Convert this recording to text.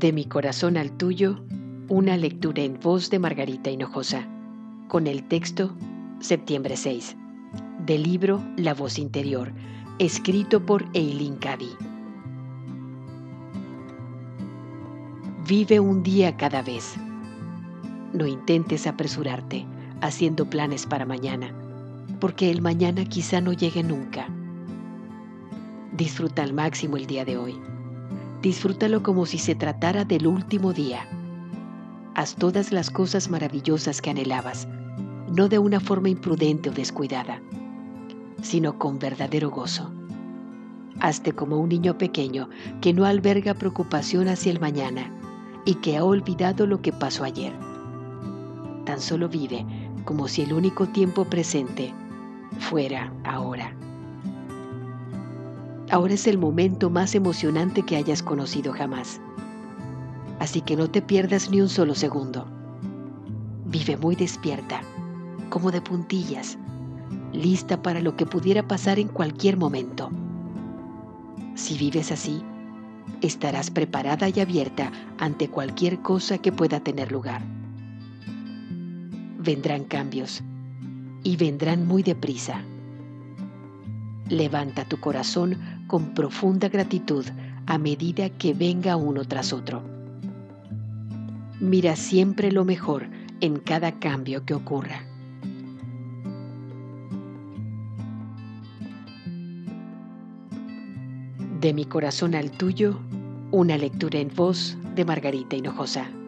De mi corazón al tuyo, una lectura en voz de Margarita Hinojosa, con el texto Septiembre 6, del libro La voz interior, escrito por Eileen Cady. Vive un día cada vez. No intentes apresurarte haciendo planes para mañana, porque el mañana quizá no llegue nunca. Disfruta al máximo el día de hoy. Disfrútalo como si se tratara del último día. Haz todas las cosas maravillosas que anhelabas, no de una forma imprudente o descuidada, sino con verdadero gozo. Hazte como un niño pequeño que no alberga preocupación hacia el mañana y que ha olvidado lo que pasó ayer. Tan solo vive como si el único tiempo presente fuera ahora. Ahora es el momento más emocionante que hayas conocido jamás. Así que no te pierdas ni un solo segundo. Vive muy despierta, como de puntillas, lista para lo que pudiera pasar en cualquier momento. Si vives así, estarás preparada y abierta ante cualquier cosa que pueda tener lugar. Vendrán cambios y vendrán muy deprisa. Levanta tu corazón con profunda gratitud a medida que venga uno tras otro. Mira siempre lo mejor en cada cambio que ocurra. De mi corazón al tuyo, una lectura en voz de Margarita Hinojosa.